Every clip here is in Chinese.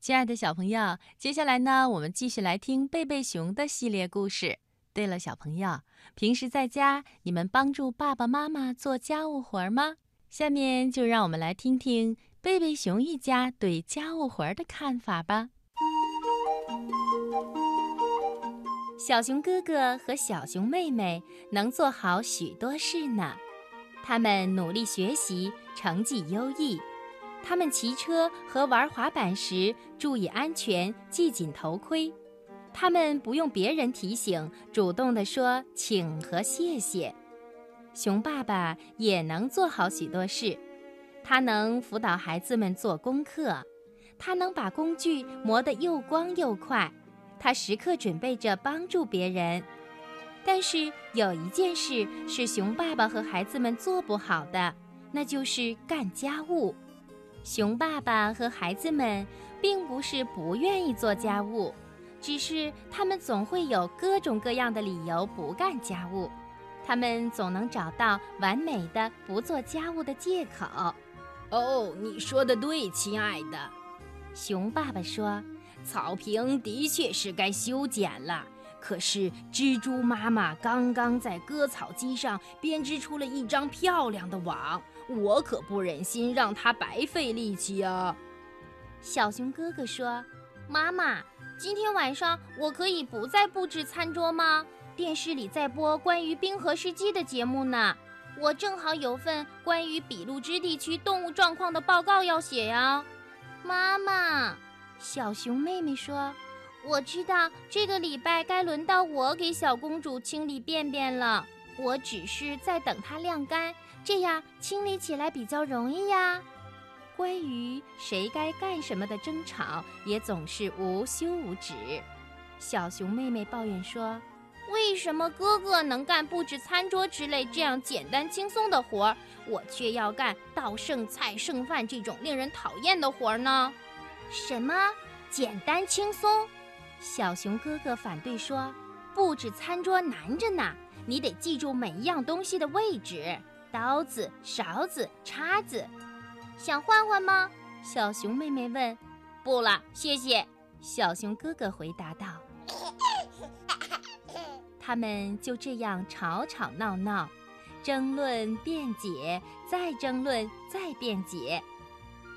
亲爱的小朋友，接下来呢，我们继续来听贝贝熊的系列故事。对了，小朋友，平时在家你们帮助爸爸妈妈做家务活吗？下面就让我们来听听贝贝熊一家对家务活的看法吧。小熊哥哥和小熊妹妹能做好许多事呢，他们努力学习，成绩优异。他们骑车和玩滑板时注意安全，系紧头盔。他们不用别人提醒，主动地说“请”和“谢谢”。熊爸爸也能做好许多事，他能辅导孩子们做功课，他能把工具磨得又光又快，他时刻准备着帮助别人。但是有一件事是熊爸爸和孩子们做不好的，那就是干家务。熊爸爸和孩子们并不是不愿意做家务，只是他们总会有各种各样的理由不干家务。他们总能找到完美的不做家务的借口。哦，你说的对，亲爱的。熊爸爸说：“草坪的确是该修剪了。”可是，蜘蛛妈妈刚刚在割草机上编织出了一张漂亮的网，我可不忍心让他白费力气啊。小熊哥哥说：“妈妈，今天晚上我可以不再布置餐桌吗？电视里在播关于冰河世纪的节目呢，我正好有份关于比路支地区动物状况的报告要写呀。”妈妈，小熊妹妹说。我知道这个礼拜该轮到我给小公主清理便便了。我只是在等它晾干，这样清理起来比较容易呀。关于谁该干什么的争吵也总是无休无止。小熊妹妹抱怨说：“为什么哥哥能干布置餐桌之类这样简单轻松的活儿，我却要干倒剩菜剩饭这种令人讨厌的活儿呢？”什么简单轻松？小熊哥哥反对说：“布置餐桌难着呢，你得记住每一样东西的位置，刀子、勺子、叉子。想换换吗？”小熊妹妹问。“不了，谢谢。”小熊哥哥回答道。他们就这样吵吵闹闹，争论、辩解，再争论，再辩解。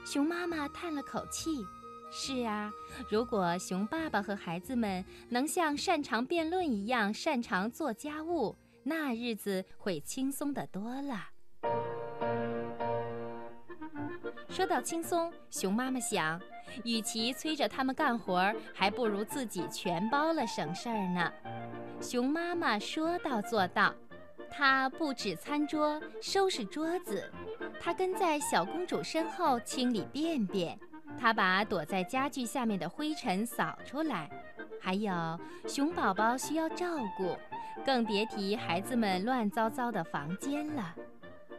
熊妈妈叹了口气。是啊，如果熊爸爸和孩子们能像擅长辩论一样擅长做家务，那日子会轻松得多了。说到轻松，熊妈妈想，与其催着他们干活儿，还不如自己全包了省事儿呢。熊妈妈说到做到，她布置餐桌，收拾桌子，她跟在小公主身后清理便便。她把躲在家具下面的灰尘扫出来，还有熊宝宝需要照顾，更别提孩子们乱糟糟的房间了。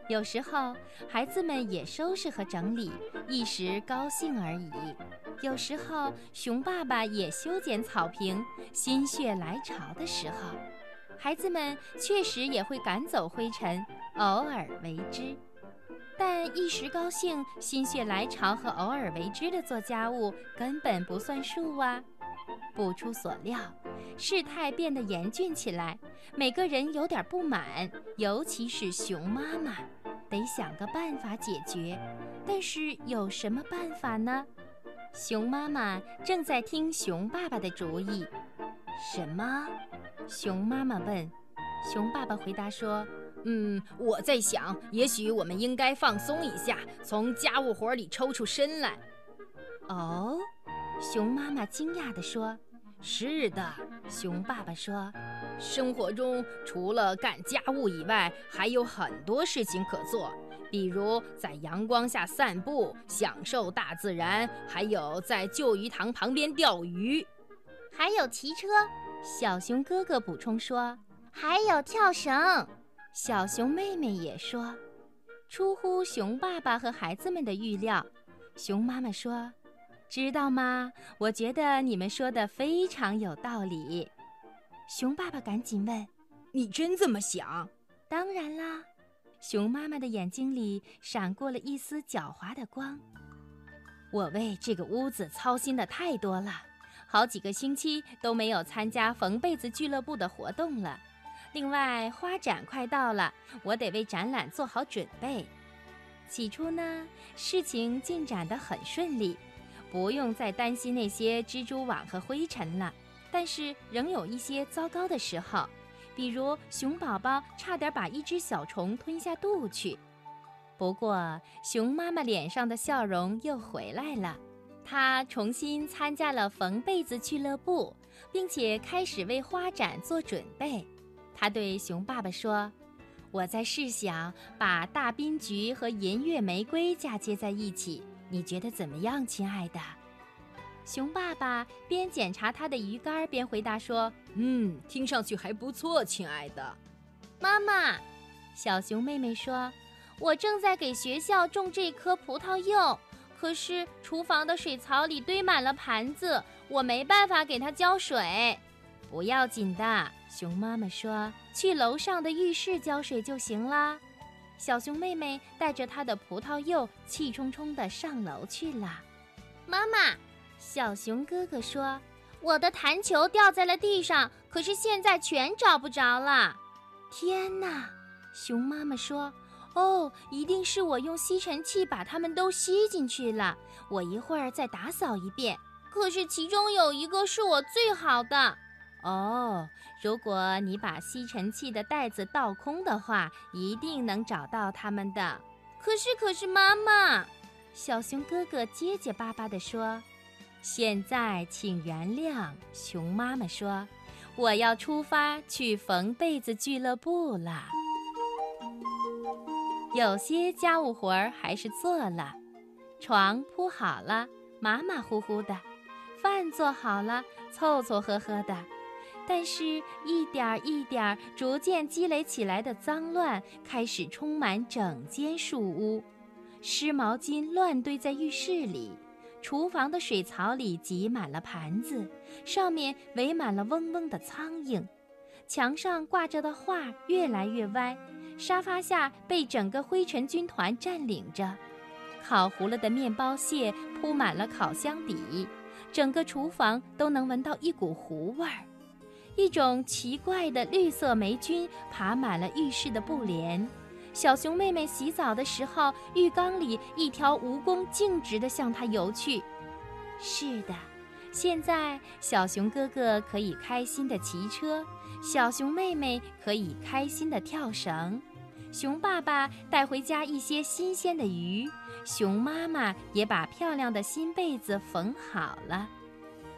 有时候孩子们也收拾和整理，一时高兴而已。有时候熊爸爸也修剪草坪，心血来潮的时候，孩子们确实也会赶走灰尘，偶尔为之。但一时高兴、心血来潮和偶尔为之的做家务根本不算数啊！不出所料，事态变得严峻起来，每个人有点不满，尤其是熊妈妈，得想个办法解决。但是有什么办法呢？熊妈妈正在听熊爸爸的主意。什么？熊妈妈问。熊爸爸回答说。嗯，我在想，也许我们应该放松一下，从家务活里抽出身来。哦，熊妈妈惊讶地说：“是的。”熊爸爸说：“生活中除了干家务以外，还有很多事情可做，比如在阳光下散步，享受大自然；还有在旧鱼塘旁边钓鱼，还有骑车。”小熊哥哥补充说：“还有跳绳。”小熊妹妹也说：“出乎熊爸爸和孩子们的预料。”熊妈妈说：“知道吗？我觉得你们说的非常有道理。”熊爸爸赶紧问：“你真这么想？”“当然啦！”熊妈妈的眼睛里闪过了一丝狡猾的光。“我为这个屋子操心的太多了，好几个星期都没有参加缝被子俱乐部的活动了。另外，花展快到了，我得为展览做好准备。起初呢，事情进展得很顺利，不用再担心那些蜘蛛网和灰尘了。但是仍有一些糟糕的时候，比如熊宝宝差点把一只小虫吞下肚去。不过，熊妈妈脸上的笑容又回来了，她重新参加了缝被子俱乐部，并且开始为花展做准备。她对熊爸爸说。我在试想把大滨菊和银月玫瑰嫁接在一起，你觉得怎么样，亲爱的？熊爸爸边检查他的鱼竿边回答说：“嗯，听上去还不错，亲爱的。”妈妈，小熊妹妹说：“我正在给学校种这棵葡萄柚，可是厨房的水槽里堆满了盘子，我没办法给它浇水。”不要紧的。熊妈妈说：“去楼上的浴室浇水就行啦。”小熊妹妹带着她的葡萄柚，气冲冲地上楼去了。妈妈，小熊哥哥说：“我的弹球掉在了地上，可是现在全找不着了。”天哪！熊妈妈说：“哦，一定是我用吸尘器把它们都吸进去了。我一会儿再打扫一遍。可是其中有一个是我最好的。”哦，如果你把吸尘器的袋子倒空的话，一定能找到它们的。可是，可是，妈妈，小熊哥哥结结巴巴地说：“现在，请原谅。”熊妈妈说：“我要出发去缝被子俱乐部了。有些家务活儿还是做了，床铺好了，马马虎虎的；饭做好了，凑凑合合的。”但是，一点儿一点儿逐渐积累起来的脏乱开始充满整间树屋。湿毛巾乱堆在浴室里，厨房的水槽里挤满了盘子，上面围满了嗡嗡的苍蝇。墙上挂着的画越来越歪，沙发下被整个灰尘军团占领着。烤糊了的面包屑铺满了烤箱底，整个厨房都能闻到一股糊味儿。一种奇怪的绿色霉菌爬满了浴室的布帘。小熊妹妹洗澡的时候，浴缸里一条蜈蚣径直地向她游去。是的，现在小熊哥哥可以开心地骑车，小熊妹妹可以开心地跳绳，熊爸爸带回家一些新鲜的鱼，熊妈妈也把漂亮的新被子缝好了。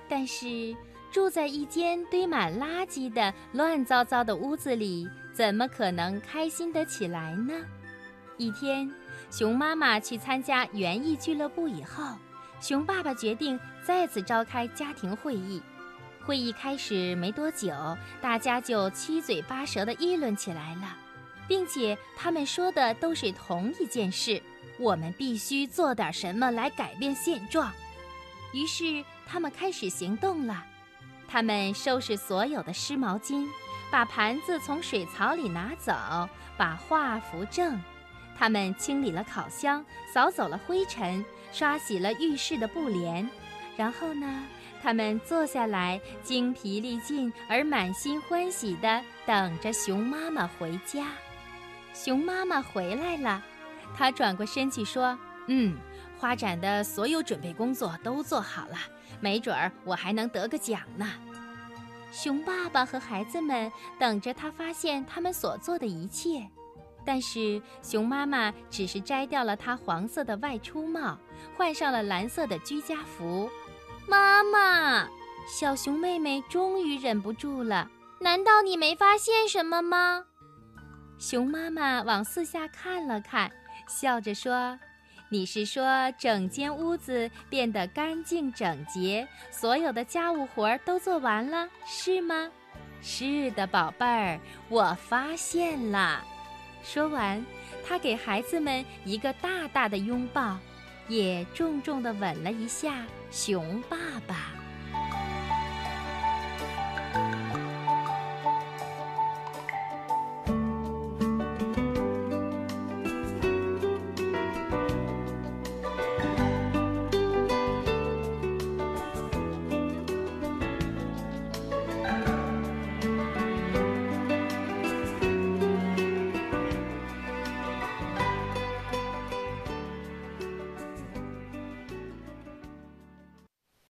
但是。住在一间堆满垃圾的乱糟糟的屋子里，怎么可能开心得起来呢？一天，熊妈妈去参加园艺俱乐部以后，熊爸爸决定再次召开家庭会议。会议开始没多久，大家就七嘴八舌地议论起来了，并且他们说的都是同一件事：我们必须做点什么来改变现状。于是，他们开始行动了。他们收拾所有的湿毛巾，把盘子从水槽里拿走，把画扶正。他们清理了烤箱，扫走了灰尘，刷洗了浴室的布帘。然后呢，他们坐下来，精疲力尽而满心欢喜地等着熊妈妈回家。熊妈妈回来了，她转过身去说：“嗯，花展的所有准备工作都做好了。”没准儿我还能得个奖呢。熊爸爸和孩子们等着他发现他们所做的一切，但是熊妈妈只是摘掉了她黄色的外出帽，换上了蓝色的居家服。妈妈，小熊妹妹终于忍不住了。难道你没发现什么吗？熊妈妈往四下看了看，笑着说。你是说整间屋子变得干净整洁，所有的家务活儿都做完了，是吗？是的，宝贝儿，我发现了。说完，他给孩子们一个大大的拥抱，也重重地吻了一下熊爸爸。